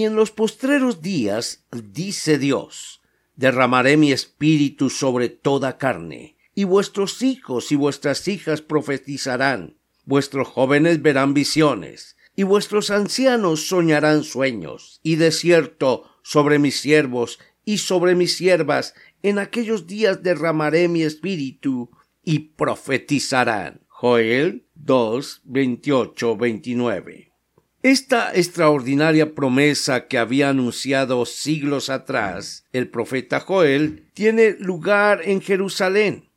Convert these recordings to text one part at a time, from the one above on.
Y en los postreros días, dice Dios, derramaré mi espíritu sobre toda carne, y vuestros hijos y vuestras hijas profetizarán, vuestros jóvenes verán visiones, y vuestros ancianos soñarán sueños, y de cierto sobre mis siervos y sobre mis siervas en aquellos días derramaré mi espíritu y profetizarán. Joel 2, 28, 29. Esta extraordinaria promesa que había anunciado siglos atrás el profeta Joel tiene lugar en Jerusalén,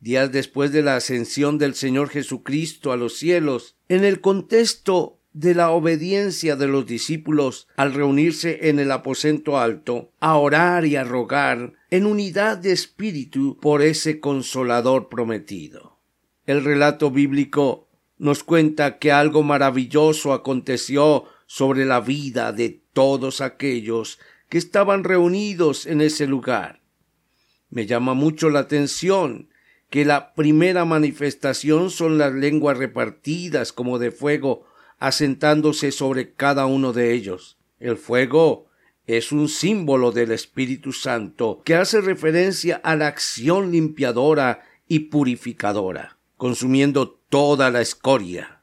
días después de la ascensión del Señor Jesucristo a los cielos, en el contexto de la obediencia de los discípulos al reunirse en el aposento alto, a orar y a rogar en unidad de espíritu por ese consolador prometido. El relato bíblico nos cuenta que algo maravilloso aconteció sobre la vida de todos aquellos que estaban reunidos en ese lugar. Me llama mucho la atención que la primera manifestación son las lenguas repartidas como de fuego asentándose sobre cada uno de ellos. El fuego es un símbolo del Espíritu Santo que hace referencia a la acción limpiadora y purificadora, consumiendo toda la escoria.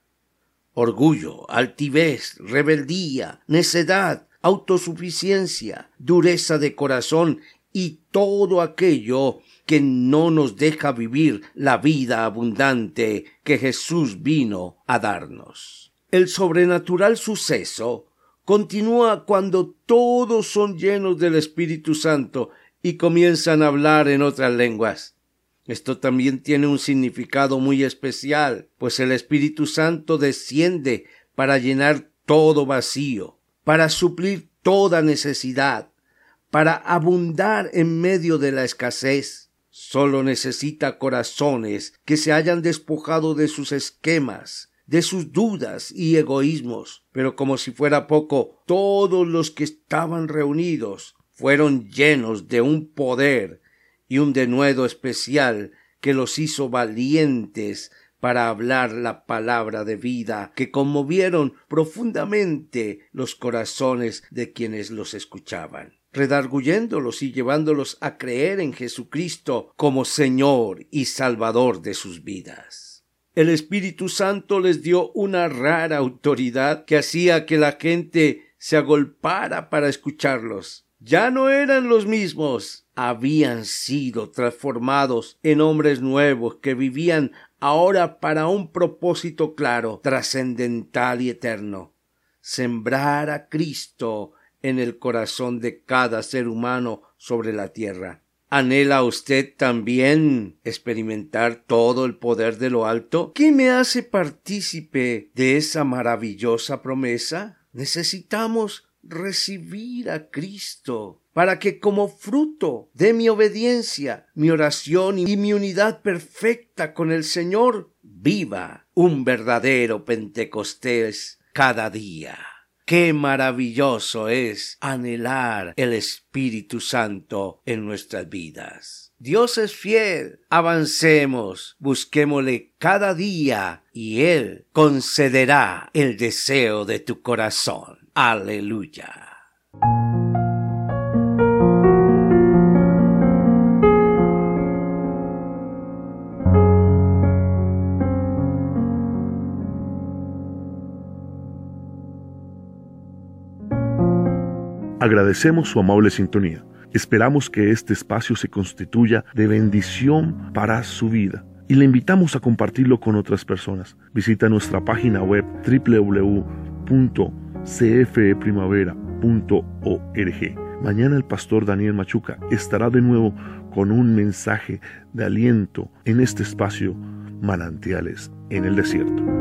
Orgullo, altivez, rebeldía, necedad, autosuficiencia, dureza de corazón y todo aquello que no nos deja vivir la vida abundante que Jesús vino a darnos. El sobrenatural suceso continúa cuando todos son llenos del Espíritu Santo y comienzan a hablar en otras lenguas. Esto también tiene un significado muy especial, pues el Espíritu Santo desciende para llenar todo vacío, para suplir toda necesidad, para abundar en medio de la escasez. Solo necesita corazones que se hayan despojado de sus esquemas, de sus dudas y egoísmos. Pero como si fuera poco, todos los que estaban reunidos fueron llenos de un poder y un denuedo especial que los hizo valientes para hablar la palabra de vida que conmovieron profundamente los corazones de quienes los escuchaban, redarguyéndolos y llevándolos a creer en Jesucristo como Señor y Salvador de sus vidas. El Espíritu Santo les dio una rara autoridad que hacía que la gente se agolpara para escucharlos. Ya no eran los mismos, habían sido transformados en hombres nuevos que vivían ahora para un propósito claro, trascendental y eterno sembrar a Cristo en el corazón de cada ser humano sobre la tierra. ¿Anhela usted también experimentar todo el poder de lo alto? ¿Qué me hace partícipe de esa maravillosa promesa? Necesitamos recibir a Cristo para que como fruto de mi obediencia, mi oración y mi unidad perfecta con el Señor, viva un verdadero Pentecostés cada día. Qué maravilloso es anhelar el Espíritu Santo en nuestras vidas. Dios es fiel. Avancemos, busquémosle cada día y Él concederá el deseo de tu corazón. Aleluya. Agradecemos su amable sintonía. Esperamos que este espacio se constituya de bendición para su vida y le invitamos a compartirlo con otras personas. Visita nuestra página web www cfeprimavera.org. Mañana el pastor Daniel Machuca estará de nuevo con un mensaje de aliento en este espacio Manantiales en el Desierto.